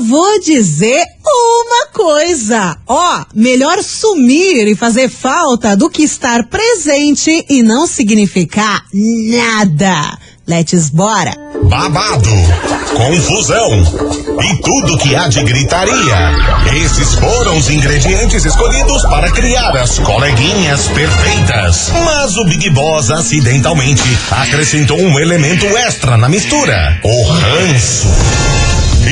vou dizer uma coisa. Ó, melhor sumir e fazer falta do que estar presente e não significar nada. Let's bora. Babado, confusão e tudo que há de gritaria. Esses foram os ingredientes escolhidos para criar as coleguinhas perfeitas. Mas o Big Boss acidentalmente acrescentou um elemento extra na mistura: o ranço.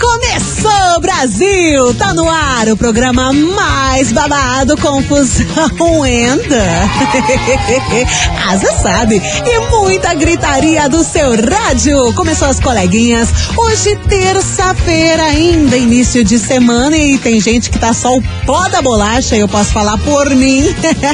começou, Brasil! Tá no ar o programa mais babado, confusão enda. você sabe, e muita gritaria do seu rádio. Começou as coleguinhas. Hoje, terça-feira, ainda início de semana, e tem gente que tá só o pó da bolacha, eu posso falar por mim.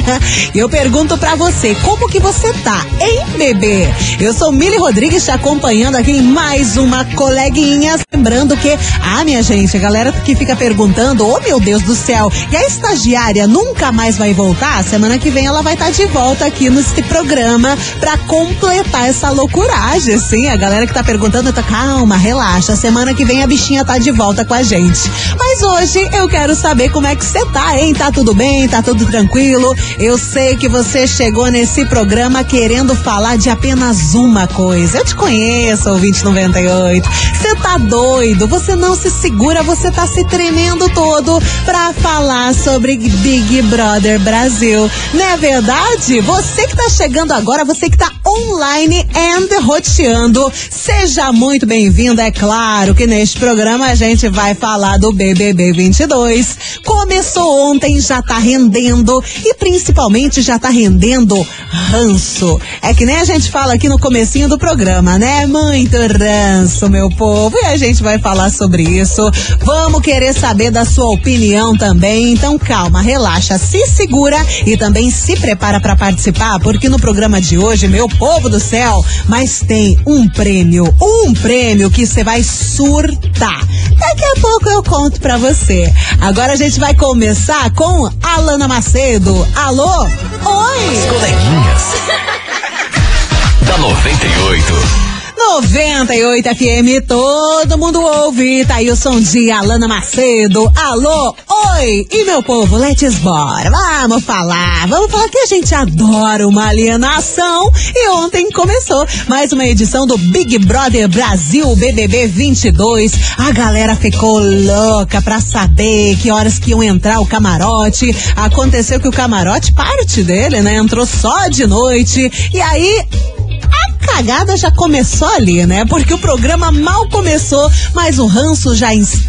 eu pergunto pra você, como que você tá, hein, bebê? Eu sou Mili Rodrigues, te acompanhando aqui em mais uma coleguinha. Lembrando que, ah, minha gente, a galera que fica perguntando, oh meu Deus do céu, e a estagiária nunca mais vai voltar? Semana que vem ela vai estar tá de volta aqui nesse programa pra completar essa loucuragem, sim. A galera que tá perguntando, tá calma, relaxa. Semana que vem a bichinha tá de volta com a gente. Mas hoje eu quero saber como é que você tá, hein? Tá tudo bem? Tá tudo tranquilo? Eu sei que você chegou nesse programa querendo falar de apenas uma coisa. Eu te conheço, ouvinte 98. Você tá doido? Você não se segura, você tá se tremendo todo pra falar sobre Big Brother Brasil. Não é verdade? Você que tá chegando agora, você que tá online and roteando, seja muito bem-vindo. É claro que neste programa a gente vai falar do BBB 22. Começou ontem, já tá rendendo e principalmente já tá rendendo ranço. É que nem a gente fala aqui no comecinho do programa, né? Muito ranço, meu povo. E a gente vai falar sobre isso. Vamos querer saber da sua opinião também. Então calma, relaxa, se segura e também se prepara para participar, porque no programa de hoje, meu povo do céu, mas tem um prêmio, um prêmio que você vai surtar. Daqui a pouco eu conto pra você. Agora a gente vai começar com Alana Macedo. Alô? Oi! As coleguinhas. da 98. 98 FM, todo mundo ouve. Tá aí o som de Alana Macedo. Alô, oi! E meu povo, let's bora. Vamos falar, vamos falar que a gente adora uma alienação. E ontem começou mais uma edição do Big Brother Brasil BBB 22. A galera ficou louca pra saber que horas que iam entrar o camarote. Aconteceu que o camarote, parte dele, né, entrou só de noite. E aí cagada já começou ali, né? Porque o programa mal começou, mas o ranço já,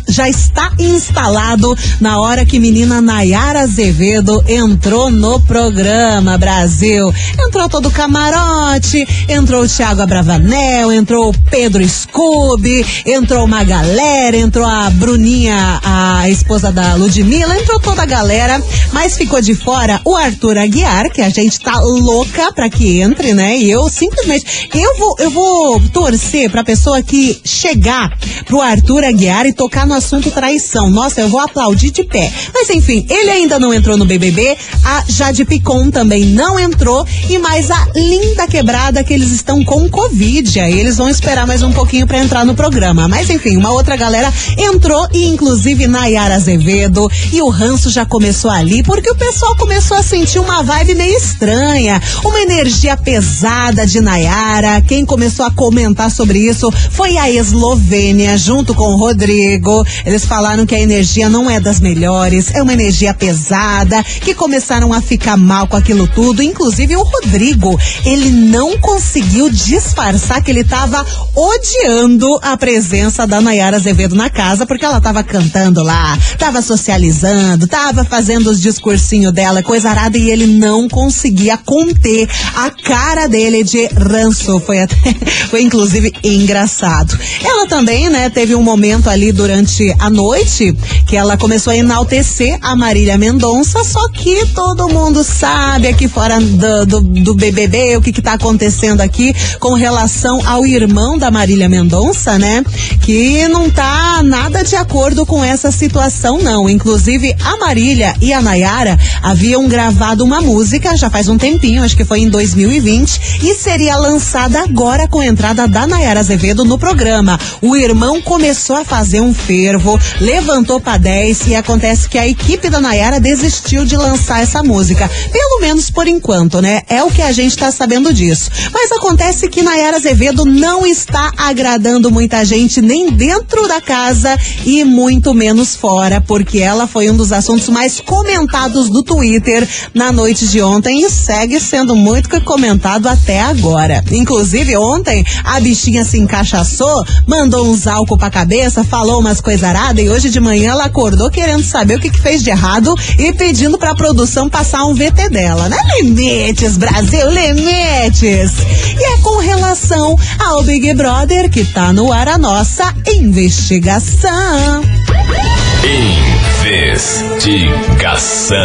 já está instalado na hora que menina Nayara Azevedo entrou no programa Brasil. Entrou todo o camarote, entrou o Thiago Abravanel, entrou o Pedro Scooby, entrou uma galera, entrou a Bruninha, a esposa da Ludmilla, entrou toda a galera, mas ficou de fora o Arthur Aguiar, que a gente tá louca pra que entre, né? E eu simplesmente eu vou, eu vou torcer pra pessoa que chegar pro Arthur Aguiar e tocar no assunto traição. Nossa, eu vou aplaudir de pé. Mas enfim, ele ainda não entrou no BBB, a Jade Picon também não entrou e mais a linda quebrada que eles estão com Covid. Aí eles vão esperar mais um pouquinho para entrar no programa. Mas enfim, uma outra galera entrou e inclusive Nayara Azevedo e o ranço já começou ali porque o pessoal começou a sentir uma vibe meio estranha, uma energia pesada de Nayara quem começou a comentar sobre isso foi a Eslovênia, junto com o Rodrigo. Eles falaram que a energia não é das melhores, é uma energia pesada, que começaram a ficar mal com aquilo tudo. Inclusive o Rodrigo, ele não conseguiu disfarçar que ele estava odiando a presença da Nayara Azevedo na casa, porque ela estava cantando lá, estava socializando, estava fazendo os discursinhos dela, coisa arada, e ele não conseguia conter a cara dele de ranço Foi até, foi inclusive engraçado. Ela também, né, teve um momento ali durante a noite que ela começou a enaltecer a Marília Mendonça, só que todo mundo sabe aqui fora do, do, do BBB o que que tá acontecendo aqui com relação ao irmão da Marília Mendonça, né? Que não tá nada de acordo com essa situação, não. Inclusive, a Marília e a Nayara haviam gravado uma música já faz um tempinho, acho que foi em 2020, e seria lançada agora com a entrada da Nayara Azevedo no programa. O irmão começou a fazer um fervo, levantou para 10 e acontece que a equipe da Nayara desistiu de lançar essa música. Pelo menos por enquanto, né? É o que a gente tá sabendo disso. Mas acontece que Nayara Azevedo não está agradando muita gente nem dentro da casa e muito menos fora, porque ela foi um dos assuntos mais comentados do Twitter na noite de ontem e segue sendo muito comentado até agora. Inclusive, ontem a bichinha se encaixaçou, mandou uns álcool pra cabeça, falou umas coisas aradas e hoje de manhã ela acordou querendo saber o que, que fez de errado e pedindo pra produção passar um VT dela, né? Limites, Brasil, limites! E é com relação ao Big Brother que tá no ar a nossa investigação. Investigação.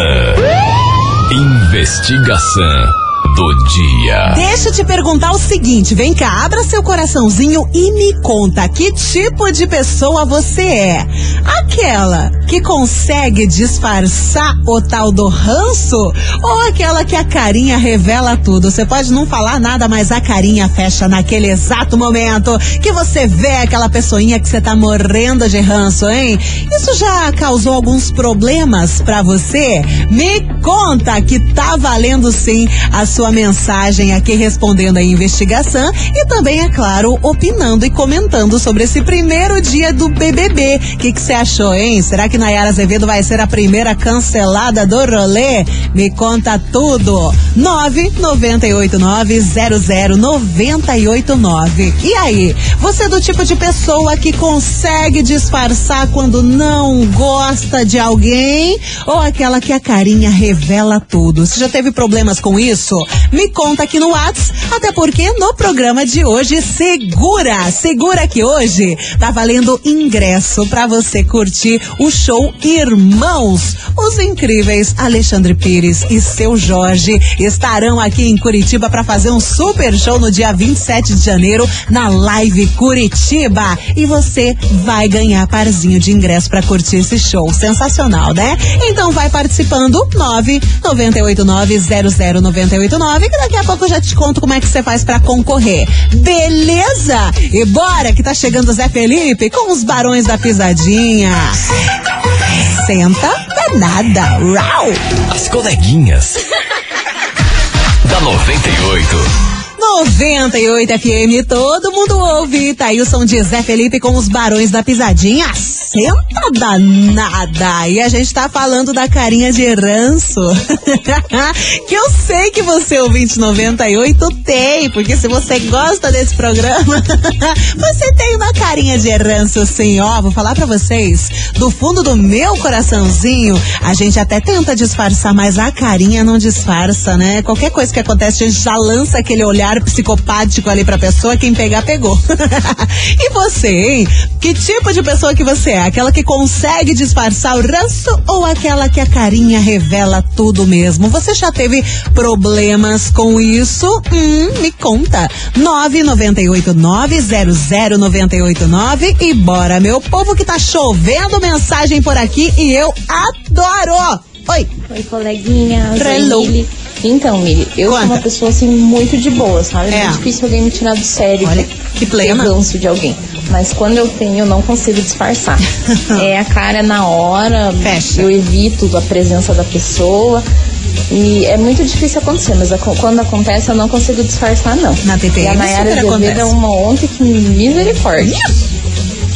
Investigação do dia. Deixa eu te perguntar o seguinte, vem cá, abra seu coraçãozinho e me conta que tipo de pessoa você é. Aquela que consegue disfarçar o tal do ranço ou aquela que a carinha revela tudo? Você pode não falar nada, mas a carinha fecha naquele exato momento que você vê aquela pessoinha que você tá morrendo de ranço, hein? Isso já causou alguns problemas para você? Me conta que tá valendo sim a sua mensagem aqui respondendo a investigação e também, é claro, opinando e comentando sobre esse primeiro dia do BBB. O que você achou, hein? Será que Nayara Azevedo vai ser a primeira cancelada do rolê? Me conta tudo. 998900989. E aí, você é do tipo de pessoa que consegue disfarçar quando não gosta de alguém ou aquela que a carinha revela tudo? Você já teve problemas com isso? Me conta aqui no WhatsApp, até porque no programa de hoje, segura, segura que hoje tá valendo ingresso para você curtir o show Irmãos. Os incríveis Alexandre Pires e seu Jorge estarão aqui em Curitiba para fazer um super show no dia 27 de janeiro na Live Curitiba. E você vai ganhar parzinho de ingresso para curtir esse show. Sensacional, né? Então vai participando 998900989 que daqui a pouco eu já te conto como é que você faz para concorrer. Beleza? E bora que tá chegando o Zé Felipe com os barões da pisadinha. Senta danada. Rau! As coleguinhas. da 98. 98 FM, todo mundo ouve. Tá aí o som de Zé Felipe com os barões da pisadinha. Senta danada. E a gente tá falando da carinha de ranço. que eu sei que você, ouvinte 98, tem. Porque se você gosta desse programa, você tem uma carinha de ranço sim. Ó, vou falar pra vocês. Do fundo do meu coraçãozinho, a gente até tenta disfarçar, mas a carinha não disfarça, né? Qualquer coisa que acontece, a gente já lança aquele olhar psicopático ali pra pessoa, quem pegar, pegou. e você, hein? Que tipo de pessoa que você é? Aquela que consegue disfarçar o ranço ou aquela que a carinha revela tudo mesmo? Você já teve problemas com isso? Hum, me conta. 998900989 e bora, meu povo que tá chovendo mensagem por aqui e eu adoro! Oi! Oi, coleguinha. Hello. Então, Mili, eu Conta. sou uma pessoa assim muito de boa, sabe? É É. muito difícil alguém me tirar do sério. Olha, que plena. Eu de alguém. Mas quando eu tenho, eu não consigo disfarçar. é a cara na hora. Fecha. Eu evito a presença da pessoa. E é muito difícil acontecer, mas quando acontece eu não consigo disfarçar, não. Na TPM e a Nayara Azevedo é uma ontem que misericórdia.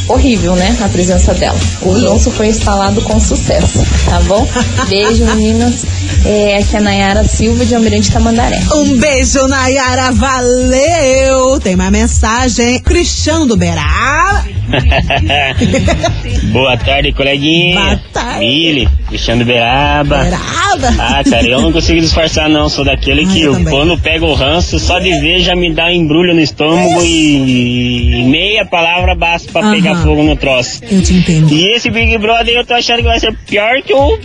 Horrível, né? A presença dela. O ranço foi instalado com sucesso, tá bom? Beijo, meninas. É, aqui é a Nayara Silva de Almirante Tamandaré. Um beijo, Nayara, valeu! Tem uma mensagem, Cristiano do Berá. Boa tarde, coleguinha. Boa tarde. Mili, Cristiano Beraba. Beraba. Ah, cara, eu não consigo disfarçar não, sou daquele Ah, que eu quando pego o ranço, só de ver já me dá um embrulho no estômago e meia palavra basta pra Aham. pegar fogo no troço. Eu te entendo. E esse Big Brother eu tô achando que vai ser pior que o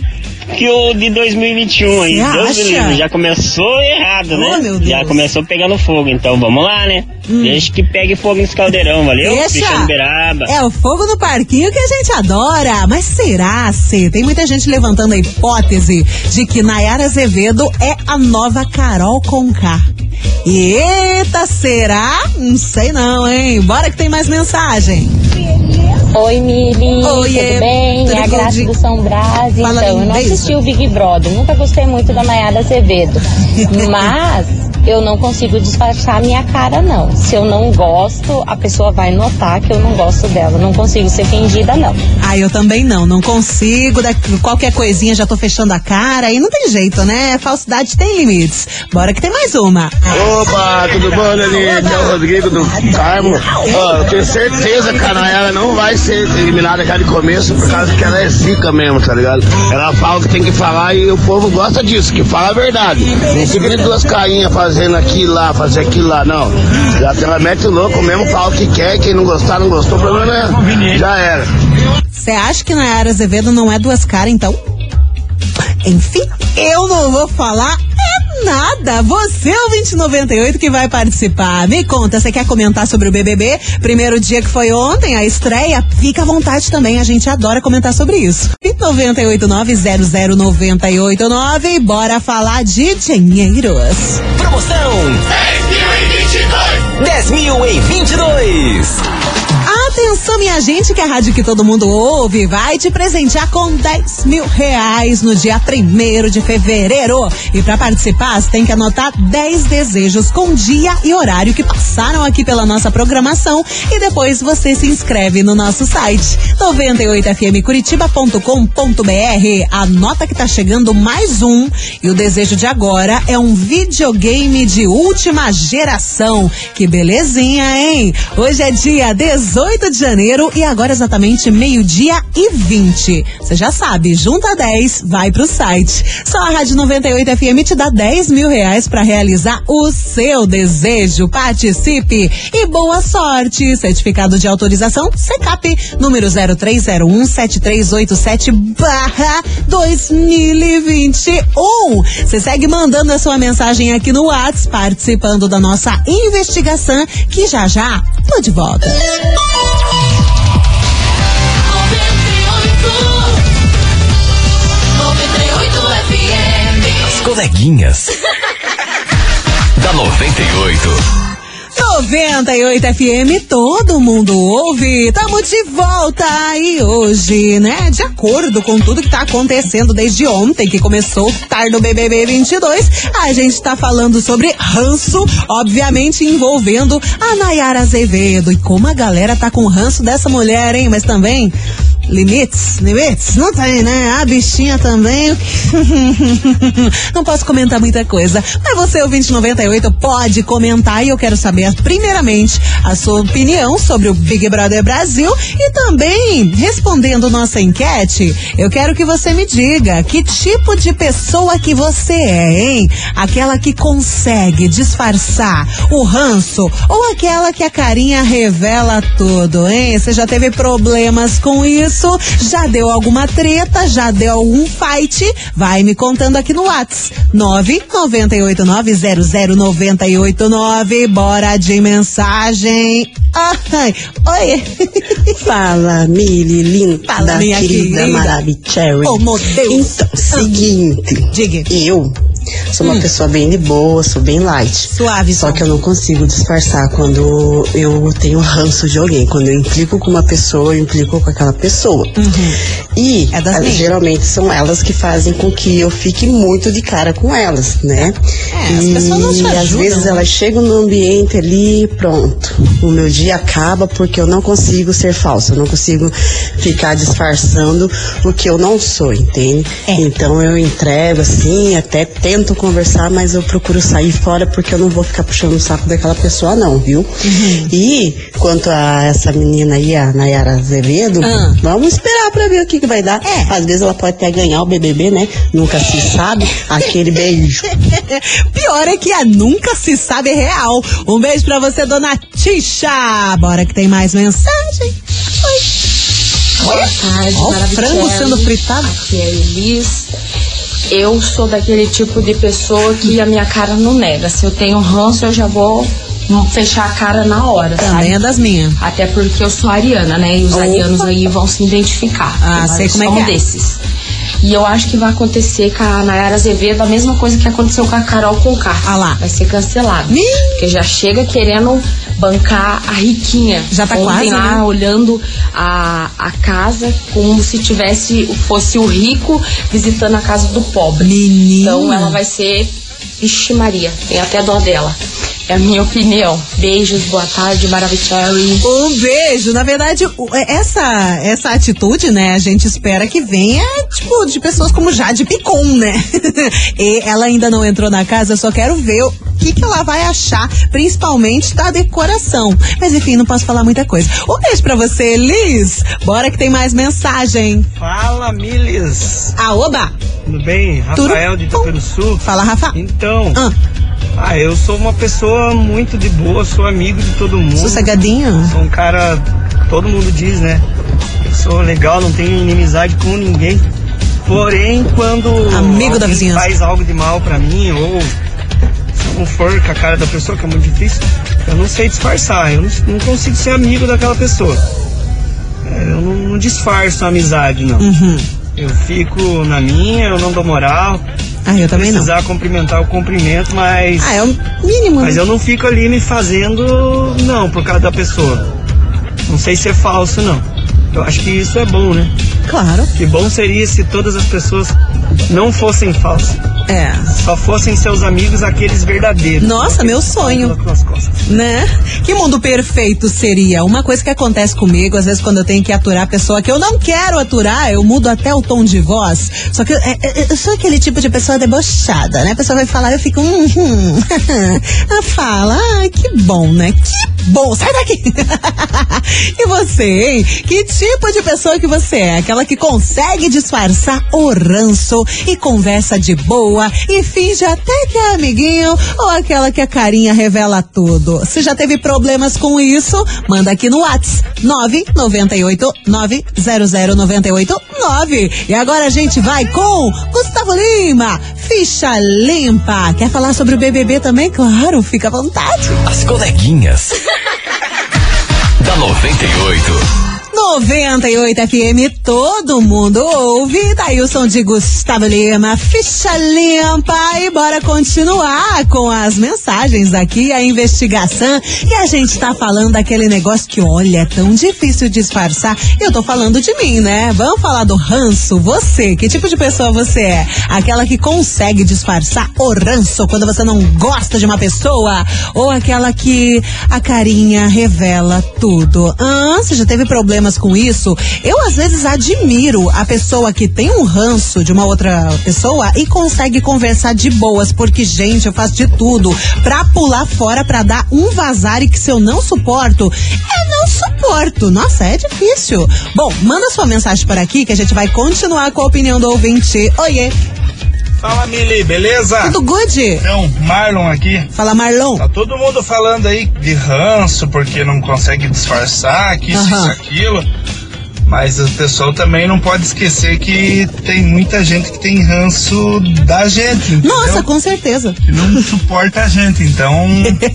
que o de 2021 aí. Deus livre, já começou errado, né? Oh, Deus. Já começou pegando fogo, então vamos lá, né? Deixa que pegue fogo nesse caldeirão, valeu? Hum. Deixa. Beraba. É o fogo no parquinho que a gente adora. Mas será, se Tem muita gente levantando a hipótese de que Nayara Azevedo é a nova Carol Conká. Eita, será? Não sei não, hein? Bora que tem mais mensagem. Oi, Mili. Oiê, tudo bem? tudo é a Graça Di? do São Brás. Fala então, eu não beijo. assisti o Big Brother. Nunca gostei muito da Nayara Azevedo. Mas eu não consigo disfarçar a minha cara, não. Se eu não gosto, a pessoa vai notar que eu não gosto dela. Não consigo ser fingida, não. Ah, eu também não, não consigo. Da, qualquer coisinha já tô fechando a cara e não tem jeito, né? Falsidade tem limites. Bora que tem mais uma. Opa, tudo bom, Dani? Aqui é o Rodrigo do Carmo. Ó, eu tenho certeza que a Nayara não vai ser eliminada já de começo por causa que ela é zica mesmo, tá ligado? Ela fala o que tem que falar e o povo gosta disso, que fala a verdade. Não fica de duas carinhas fazendo aquilo lá, fazer aquilo lá, não. Já ela mete o louco mesmo, fala o que quer, quem não gostar, não gostou, o problema é, já era. Você acha que Nayara Azevedo não é duas caras, então? Enfim, eu não vou falar é nada. Você é o 2098 que vai participar. Me conta, você quer comentar sobre o BBB? Primeiro dia que foi ontem, a estreia. Fica à vontade também, a gente adora comentar sobre isso. E 989-00989, bora falar de dinheiros. Promoção 10 mil em 22. Atenção, minha gente, que a rádio que todo mundo ouve vai te presentear com 10 mil reais no dia 1 de fevereiro. E para participar, você tem que anotar 10 desejos com dia e horário que passaram aqui pela nossa programação. E depois você se inscreve no nosso site 98fmcuritiba.com.br. Anota que tá chegando mais um. E o desejo de agora é um videogame de última geração. Que belezinha, hein? Hoje é dia 18 de janeiro e agora exatamente meio-dia e 20. Você já sabe, junta 10, vai pro site. Só a Rádio 98 FM te dá 10 mil reais pra realizar o seu desejo. Participe e boa sorte. Certificado de autorização CECAP, número 03017387 barra 2021. Você segue mandando a sua mensagem aqui no WhatsApp, participando da nossa investigação, que já já tô de volta. As coleguinhas. da 98. 98 FM, todo mundo ouve. Tamo de volta e hoje, né? De acordo com tudo que tá acontecendo desde ontem, que começou tarde o BBB 22, a gente tá falando sobre ranço, obviamente envolvendo a Nayara Azevedo. E como a galera tá com ranço dessa mulher, hein? Mas também. Limites? Limites? Não tem, né? A bichinha também. Não posso comentar muita coisa. Mas você, o 2098, pode comentar e eu quero saber, primeiramente, a sua opinião sobre o Big Brother Brasil e também, respondendo nossa enquete, eu quero que você me diga que tipo de pessoa que você é, hein? Aquela que consegue disfarçar o ranço ou aquela que a carinha revela tudo, hein? Você já teve problemas com isso? Já deu alguma treta? Já deu algum fight? Vai me contando aqui no Whats. 998900989. Bora de mensagem. Ai, oi. Fala, Mili, linda, Fala, minha querida, querida. Maravicherry. Então, seguinte, Diga. eu Sou uma pessoa bem de boa, sou bem light. Suave, Só que eu não consigo disfarçar quando eu tenho ranço de alguém. Quando eu implico com uma pessoa, eu implico com aquela pessoa. E É minhas. geralmente são elas que fazem com que eu fique muito de cara com elas, né? É, as e pessoas não te às ajudam. vezes elas chegam no ambiente ali, pronto. O meu dia acaba porque eu não consigo ser falsa, eu não consigo ficar disfarçando o que eu não sou, entende? É. Então eu entrego assim, até tento conversar, mas eu procuro sair fora porque eu não vou ficar puxando o saco daquela pessoa, não, viu? Uhum. E quanto a essa menina aí, a Nayara Azevedo, Ah. vamos esperar pra ver o que, que vai dar. É. Às vezes ela pode até ganhar o BBB, né? Nunca se sabe. Aquele beijo. Pior é que a nunca se sabe real. Um beijo pra você, dona Tisha. Bora que tem mais mensagem. Boa tarde, Ó, frango sendo fritado. Aqui é Elis. Eu sou daquele tipo de pessoa que a minha cara não nega. Se eu tenho ranço, eu já vou fechar a cara na hora, Também sabe? é das minhas. Até porque eu sou ariana, né? E os Opa. arianos aí vão se identificar. Ah, sei como é que um é. desses. E eu acho que vai acontecer com a Nayara Azevedo a mesma coisa que aconteceu com a Carol Conká. Ah lá. Vai ser cancelado. Ih. Porque já chega querendo bancar a riquinha. Já tá Ontem quase, lá né? olhando a, a casa como se tivesse fosse o rico visitando a casa do pobre. Menina. Então ela vai ser Vixe Maria, tem até dó dela. É a minha opinião. Beijos, boa tarde, Maravicherry. Um beijo. Na verdade, é, essa essa atitude, né, a gente espera que venha, tipo, de pessoas como Jade Picon, né? e ela ainda não entrou na casa, eu só quero ver o que, que ela vai achar, principalmente da decoração. Mas enfim, não posso falar muita coisa. Um beijo pra você, Liz. Bora que tem mais mensagem. Fala, Miles. Ah, oba! Tudo bem? Rafael Tudo de bom. Itaperuçu. Fala, Rafa. Então, Ah, ah, eu sou uma pessoa muito de boa, sou amigo de todo mundo. sossegadinho. Sou um cara, todo mundo diz, né? Eu sou legal, não tenho inimizade com ninguém. Porém, quando Amigo da vizinhança. faz algo de mal pra mim, ou se não for com a cara da pessoa, que é muito difícil, eu não sei disfarçar, eu não, não consigo ser amigo daquela pessoa. É, Eu não, não disfarço a amizade, não. Uhum. Eu fico na minha, eu não dou moral. Ah, eu também não. precisar cumprimentar o cumprimento, mas. Ah, é o mínimo. Mas né? eu não fico ali me fazendo, não, por causa da pessoa. Não sei se é falso, não. Eu acho que isso é bom, né? Claro. Que bom seria se todas as pessoas não fossem falsas. É. Só fossem seus amigos aqueles verdadeiros. Nossa, meu aqueles que sonho. Né? Que mundo perfeito seria? Uma coisa que acontece comigo, às vezes, quando eu tenho que aturar a pessoa que eu não quero aturar, eu mudo até o tom de voz. Só que eu, é- é- eu sou aquele tipo de pessoa debochada, né? A pessoa vai falar, eu fico. Hum, hum. Ela fala, ai, que bom, né? Que bom, sai daqui! e você, hein? Que tipo de pessoa que você é? Aquela que consegue disfarçar o ranço e conversa de boa e finge até que é amiguinho ou aquela que a carinha revela tudo. Se já teve problemas com isso, manda aqui no Whats 998 900 E agora a gente vai com Gustavo Lima, ficha limpa. Quer falar sobre o BBB também? Claro, fica à vontade. As coleguinhas. da 98. 98 FM, todo mundo ouve. Daí o som de Gustavo Lima, ficha limpa. E bora continuar com as mensagens aqui, a investigação. E a gente tá falando daquele negócio que, olha, é tão difícil disfarçar. Eu tô falando de mim, né? Vamos falar do ranço. Você, que tipo de pessoa você é? Aquela que consegue disfarçar o ranço quando você não gosta de uma pessoa? Ou aquela que a carinha revela tudo? Ah, você já teve problemas com isso? Eu, às vezes, admiro a pessoa que tem um ranço de uma outra pessoa e consegue conversar de boas, porque, gente, eu faço de tudo pra pular fora, pra dar um vazar e que se eu não suporto, eu não suporto. Nossa, é difícil. Bom, manda sua mensagem por aqui que a gente vai continuar com a opinião do ouvinte. Oiê, Fala, Mili, beleza? tudo good? Então, Marlon aqui. Fala, Marlon. Tá todo mundo falando aí de ranço porque não consegue disfarçar, que isso, Aham. isso, aquilo. Mas o pessoal também não pode esquecer que tem muita gente que tem ranço da gente. entendeu? Nossa, com certeza. Que não suporta a gente. Então,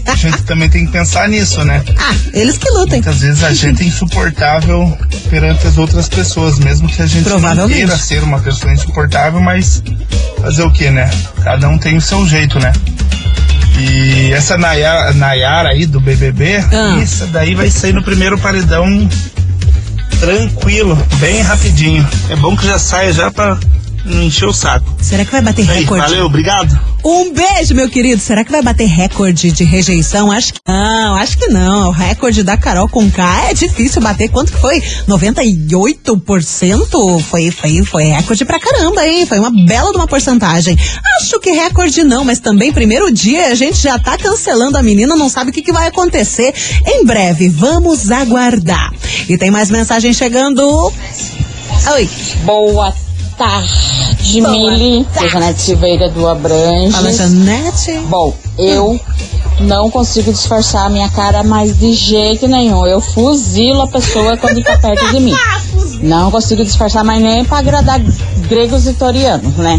a gente também tem que pensar nisso, né? Ah, eles que lutem. Muitas vezes a gente é insuportável perante as outras pessoas, mesmo que a gente não queira ser uma pessoa insuportável, mas fazer o que, né? Cada um tem o seu jeito, né? E essa Nayara, Nayara aí do BBB, Ah. isso daí vai sair no primeiro paredão tranquilo, bem rapidinho. É bom que já saia já pra não encher o saco. Será que vai bater Aí, recorde? valeu, obrigado. Um beijo, meu querido. Será que vai bater recorde de rejeição? Acho que não, acho que não. O recorde da Carol com K é difícil bater. Quanto que foi? 98%? Foi, foi, foi recorde pra caramba, hein? Foi uma bela de uma porcentagem. Acho que recorde não, mas também primeiro dia a gente já tá cancelando a menina, não sabe o que, que vai acontecer. Em breve, vamos aguardar. E tem mais mensagem chegando. Oi. Boa tarde, Boa Mili. Sou Janete Silveira do Abranges. Fala, Janete. Bom, eu não consigo disfarçar a minha cara mais de jeito nenhum. Eu fuzilo a pessoa quando tá perto de mim. Não consigo disfarçar, mas nem pra agradar gregos e torianos, né?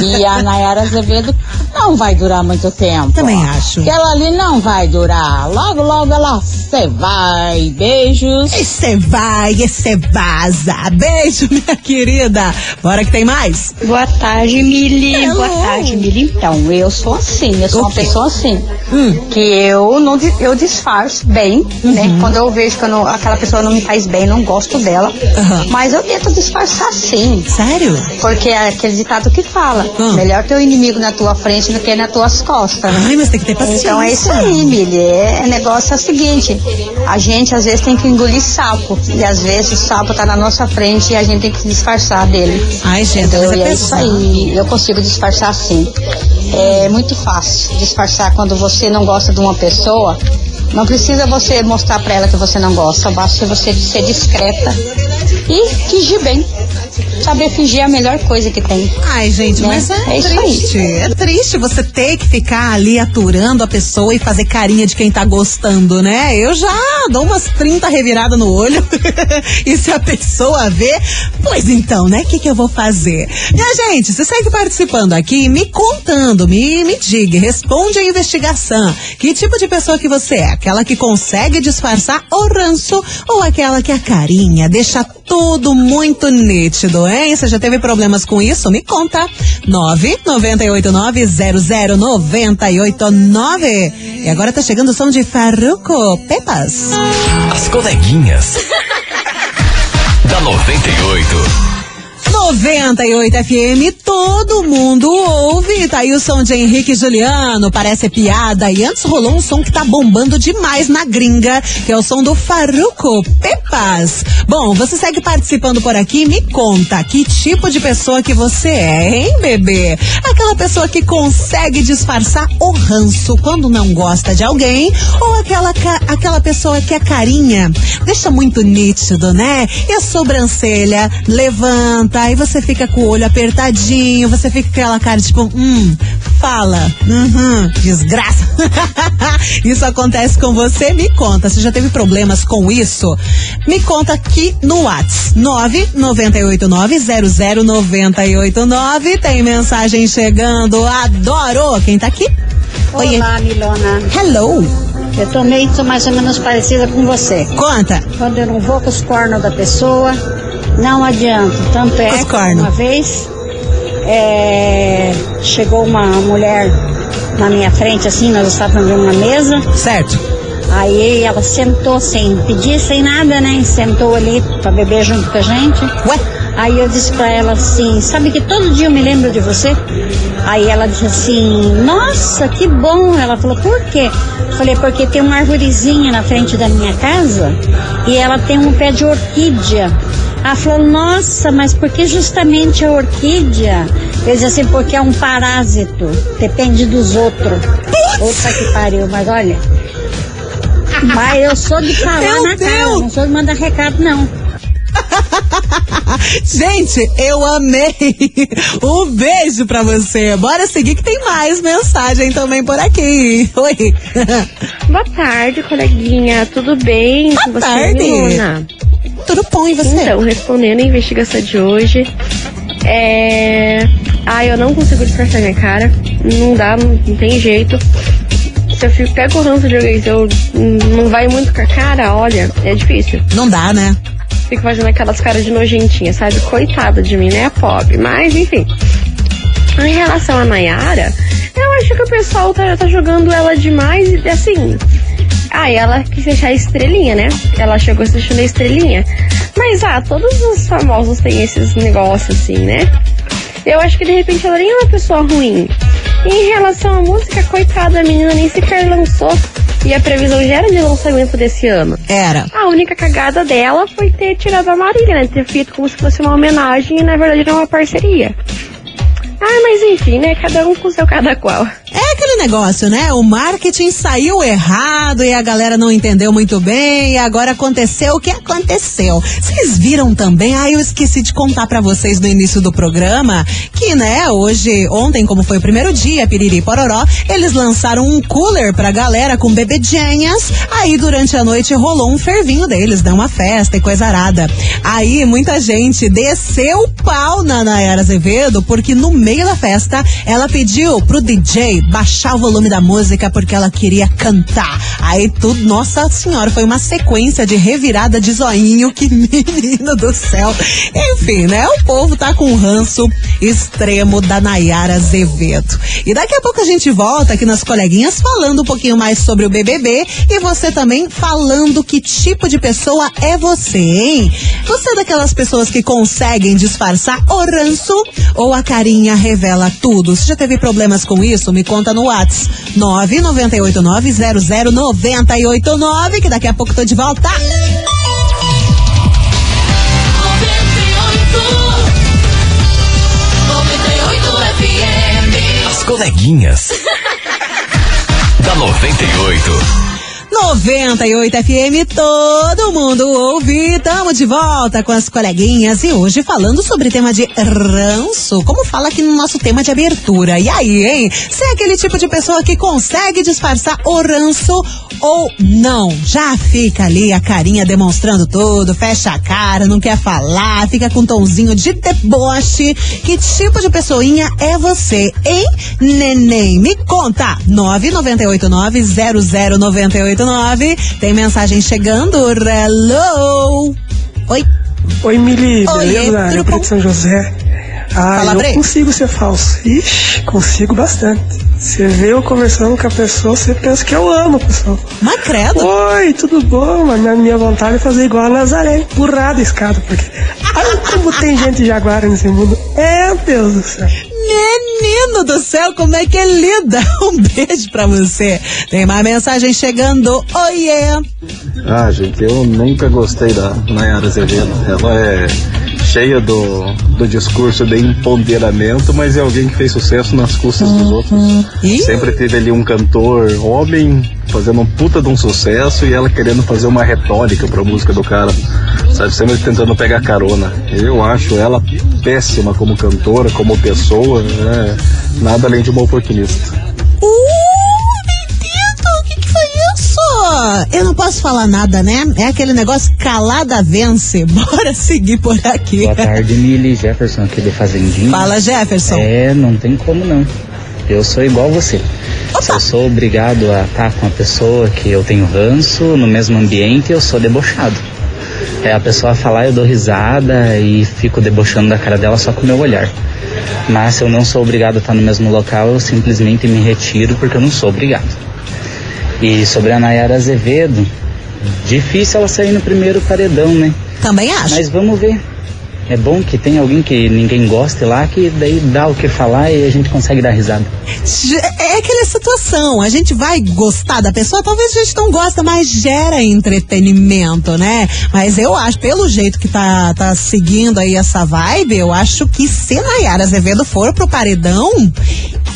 E a Nayara Azevedo não vai durar muito tempo. Também acho. Que ela ali não vai durar. Logo, logo ela você vai. Beijos. E você vai, e você vaza. Beijo, minha querida. Bora que tem mais. Boa tarde, Mili. Hello. Boa tarde, Mili. Então, eu sou assim, eu sou uma pessoa assim. Hum. Que eu não eu disfarço bem, né? Quando eu vejo que eu não- aquela pessoa não me faz bem, não gosto dela. Aham. Mas eu tento disfarçar sim. Sério? Porque é aquele ditado que fala: Hum. melhor ter o inimigo na tua frente do que nas tuas costas. né? Ai, mas tem que ter paciência. Então é isso aí, Mili. É, é negócio é o seguinte: a gente às vezes tem que engolir sapo. E às vezes o sapo tá na nossa frente e a gente tem que disfarçar dele. Ai, gente, Entendeu? mas E é isso aí. Eu consigo disfarçar sim. É muito fácil disfarçar quando você não gosta de uma pessoa. Não precisa você mostrar pra ela que você não gosta, basta você ser discreta e fingir bem. Saber fingir é a melhor coisa que tem. Ai, gente, Né? mas é, É triste. É triste você ter que ficar ali aturando a pessoa e fazer carinha de quem tá gostando, né? Eu já dou umas 30 reviradas no olho. e se a pessoa vê, pois então, né? O que, que eu vou fazer? Minha gente, você segue participando aqui, me contando, me, me diga, responde a investigação. Que tipo de pessoa que você é? Aquela que consegue disfarçar o ranço ou aquela que a carinha deixa tudo muito nítido, hein? Você já teve problemas com isso? Me conta. 998900989. E agora tá chegando o som de Farruko Pepas. As coleguinhas. da 98. 98 FM, todo mundo ouve. Tá aí o som de Henrique Juliano, parece piada. E antes rolou um som que tá bombando demais na gringa, que é o som do Faruco Pepas. Bom, você segue participando por aqui, me conta que tipo de pessoa que você é, hein, bebê? Aquela pessoa que consegue disfarçar o ranço quando não gosta de alguém, ou aquela, aquela pessoa que a carinha deixa muito nítido, né? E a sobrancelha levanta, aí você fica com o olho apertadinho, você fica com aquela cara tipo, hum, fala, uhum, desgraça. isso acontece com você? Me conta, você já teve problemas com isso? Me conta aqui no Whats, 998900989. Tem mensagem chegando, adoro! Quem tá aqui? Oiê. Olá, Milona. Hello! Eu também sou mais ou menos parecida com você. Conta! Quando eu não vou com os cornos da pessoa, não adianta. Tanto é os que uma vez é, chegou uma mulher na minha frente, assim, nós estávamos numa mesa. Certo. Aí ela sentou sem pedir, sem nada, né? Sentou ali pra beber junto com a gente. Ué? Aí eu disse pra ela assim, sabe que todo dia eu me lembro de você? Aí ela disse assim, nossa, que bom. Ela falou, por quê? Eu falei, porque tem uma arvorezinha na frente da minha casa e ela tem um pé de orquídea. Ela falou, nossa, mas por que justamente a orquídea? Eu disse assim, porque é um parásito, depende dos outros. Outra que pariu, mas olha. Mas eu sou de falar Meu na cara, Deus! não sou de mandar recado, não. Gente, eu amei. Um beijo pra você. Bora seguir que tem mais mensagem também por aqui. Oi. Boa tarde, coleguinha. Tudo bem Boa com você, tarde. Milona? Tudo bom e você? Então, respondendo a investigação de hoje, é. Ah, eu não consigo disfarçar minha cara. Não dá, não, não tem jeito. Se eu fico até com o ranço de alguém, se eu não vai muito com a cara, olha, é difícil. Não dá, né? Fico fazendo aquelas caras de nojentinha, sabe? Coitada de mim, né? Pobre. Mas, enfim. Em relação a Nayara, eu acho que o pessoal tá, tá jogando ela demais e assim. Ah, e ela quis deixar a estrelinha, né? Ela chegou assistindo a estrelinha. Mas, ah, todos os famosos têm esses negócios assim, né? Eu acho que de repente ela nem é uma pessoa ruim. E em relação à música, coitada, a menina nem sequer lançou. E a previsão já era de lançamento desse ano. Era. A única cagada dela foi ter tirado a Marília, né? Ter feito como se fosse uma homenagem e na verdade era uma parceria. Ah, mas enfim, né? Cada um com seu cada qual. É aquele negócio, né? O marketing saiu errado e a galera não entendeu muito bem e agora aconteceu o que aconteceu. Vocês viram também? Ah, eu esqueci de contar pra vocês no início do programa que, né, hoje, ontem, como foi o primeiro dia, Piriri Pororó, eles lançaram um cooler pra galera com bebedinhas. Aí, durante a noite, rolou um fervinho deles, né? Uma festa e coisa arada. Aí, muita gente desceu o pau na Nayara Azevedo porque no meio da festa, ela pediu pro DJ baixar o volume da música porque ela queria cantar. Aí tudo, nossa senhora, foi uma sequência de revirada de zoinho, que menino do céu. Enfim, né? O povo tá com um ranço extremo da Nayara Azevedo. E daqui a pouco a gente volta aqui nas coleguinhas falando um pouquinho mais sobre o BBB e você também falando que tipo de pessoa é você, hein? Você é daquelas pessoas que conseguem disfarçar o ranço ou a carinha revela tudo? Você já teve problemas com isso? Me conta no Whats 998900989 que daqui a pouco tô de volta. As coleguinhas. da 98. 98 FM, todo mundo ouve. Tamo de volta com as coleguinhas e hoje falando sobre tema de ranço, como fala aqui no nosso tema de abertura. E aí, hein? Você é aquele tipo de pessoa que consegue disfarçar o ranço ou não? Já fica ali a carinha demonstrando tudo, fecha a cara, não quer falar, fica com um tomzinho de deboche. Que tipo de pessoinha é você, hein? Neném, me conta. 998900989 tem mensagem chegando. Hello! Oi! Oi, Mili, Oi, beleza? tudo Eu bom? de São José. Ah, Fala, eu Bre. consigo ser falso. Ixi, consigo bastante. Você vê eu conversando com a pessoa, você pensa que eu amo a pessoa. Mas credo. Oi, tudo bom? Mas na minha vontade é fazer igual a Nazaré, empurrada a escada, porque. Olha como tem gente jaguara nesse mundo. É, Deus do céu. Menino do céu, como é que é lida? Um beijo pra você. Tem mais mensagem chegando. Oiê! Ah, gente, eu nunca gostei da Nayara Azevedo. Ela é cheia do, do discurso de empoderamento, mas é alguém que fez sucesso nas custas dos outros. Sempre teve ali um cantor homem fazendo um puta de um sucesso e ela querendo fazer uma retórica pra música do cara. Sabe, sempre tentando pegar carona. Eu acho ela péssima como cantora, como pessoa, né? nada além de uma oportunista. O Eu não posso falar nada, né? É aquele negócio calada vence. Bora seguir por aqui. Boa tarde, Mili Jefferson aqui do Fazendinho. Fala, Jefferson. É, não tem como não. Eu sou igual você. Se eu sou obrigado a estar com a pessoa que eu tenho ranço no mesmo ambiente, eu sou debochado. É a pessoa falar, eu dou risada e fico debochando da cara dela só com o meu olhar. Mas se eu não sou obrigado a estar no mesmo local, eu simplesmente me retiro porque eu não sou obrigado. E sobre a Nayara Azevedo, difícil ela sair no primeiro paredão, né? Também acho. Mas vamos ver. É bom que tem alguém que ninguém goste lá, que daí dá o que falar e a gente consegue dar risada. Situação, a gente vai gostar da pessoa, talvez a gente não gosta, mas gera entretenimento, né? Mas eu acho, pelo jeito que tá, tá seguindo aí essa vibe, eu acho que se Nayara Azevedo for pro paredão,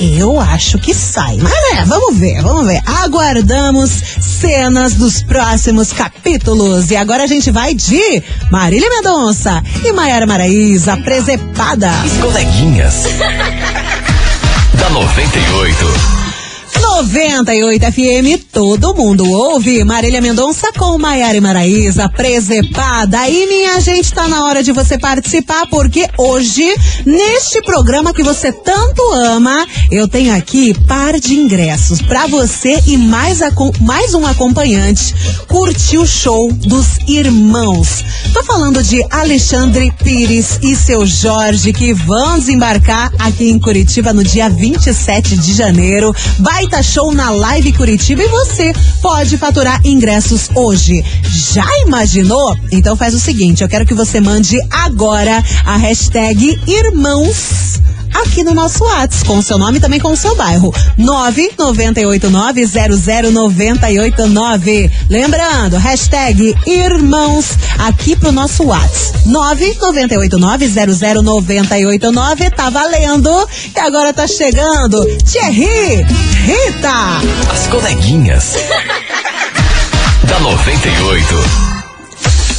eu acho que sai. Mas é, vamos ver, vamos ver. Aguardamos cenas dos próximos capítulos. E agora a gente vai de Marília Mendonça e Maiara Maraíza, presepada. As coleguinhas. da 98. 98 FM, todo mundo ouve. Marília Mendonça com Maiara e Maraísa, presepada. E minha gente, tá na hora de você participar, porque hoje, neste programa que você tanto ama, eu tenho aqui par de ingressos para você e mais, mais um acompanhante curtir o show dos irmãos. Tô falando de Alexandre Pires e seu Jorge, que vão desembarcar aqui em Curitiba no dia 27 de janeiro. Show na Live Curitiba e você pode faturar ingressos hoje. Já imaginou? Então faz o seguinte, eu quero que você mande agora a hashtag Irmãos aqui no nosso WhatsApp, com o seu nome e também com o seu bairro. 998900989. Lembrando, hashtag Irmãos aqui pro nosso WhatsApp. 998900989. Tá valendo. E agora tá chegando Thierry Rita. As coleguinhas. da 98.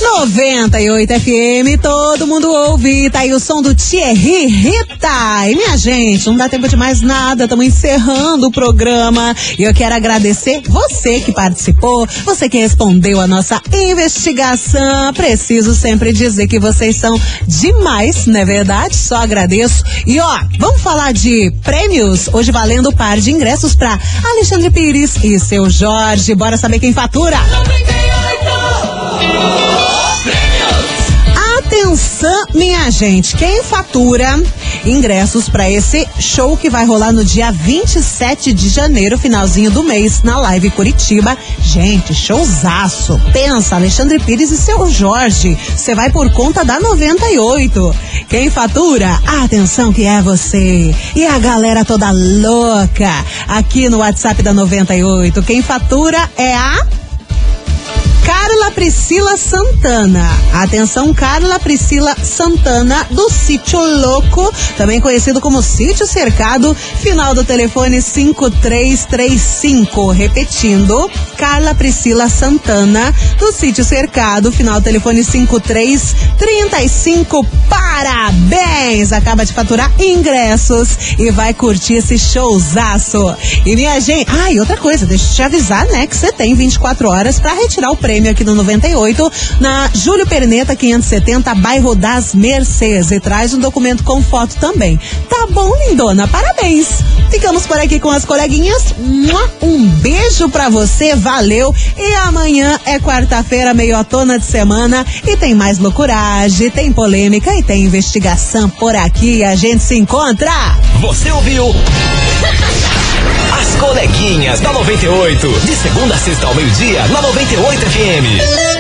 98 FM, todo mundo ouve. Tá aí o som do Thierry Rita. E minha gente, não dá tempo de mais nada, estamos encerrando o programa. E eu quero agradecer você que participou, você que respondeu a nossa investigação. Preciso sempre dizer que vocês são demais, não é verdade? Só agradeço. E ó, vamos falar de prêmios? Hoje valendo par de ingressos para Alexandre Pires e seu Jorge. Bora saber quem fatura? 98! Atenção, minha gente, quem fatura ingressos para esse show que vai rolar no dia 27 de janeiro, finalzinho do mês, na Live Curitiba. Gente, showzaço. Pensa, Alexandre Pires e seu Jorge. Você vai por conta da 98. Quem fatura? Atenção que é você. E a galera toda louca aqui no WhatsApp da 98. Quem fatura é a Carla Priscila Santana. Atenção, Carla Priscila Santana, do Sítio Louco, também conhecido como Sítio Cercado, final do telefone 5335. Repetindo, Carla Priscila Santana, do Sítio Cercado, final do telefone 5335. Parabéns! Acaba de faturar ingressos e vai curtir esse showzaço. E minha gente, ah, e outra coisa, deixa eu te avisar, né, que você tem 24 horas para retirar o prêmio prêmio aqui no 98, na Júlio Perneta 570, bairro das Mercês. E traz um documento com foto também. Tá bom, lindona? Parabéns! Ficamos por aqui com as coleguinhas. Um beijo pra você, valeu! E amanhã é quarta-feira, meio outono de semana, e tem mais loucuragem, tem polêmica e tem investigação por aqui. A gente se encontra! Você ouviu? As coleguinhas da 98. De segunda a sexta ao meio-dia, na 98 FM.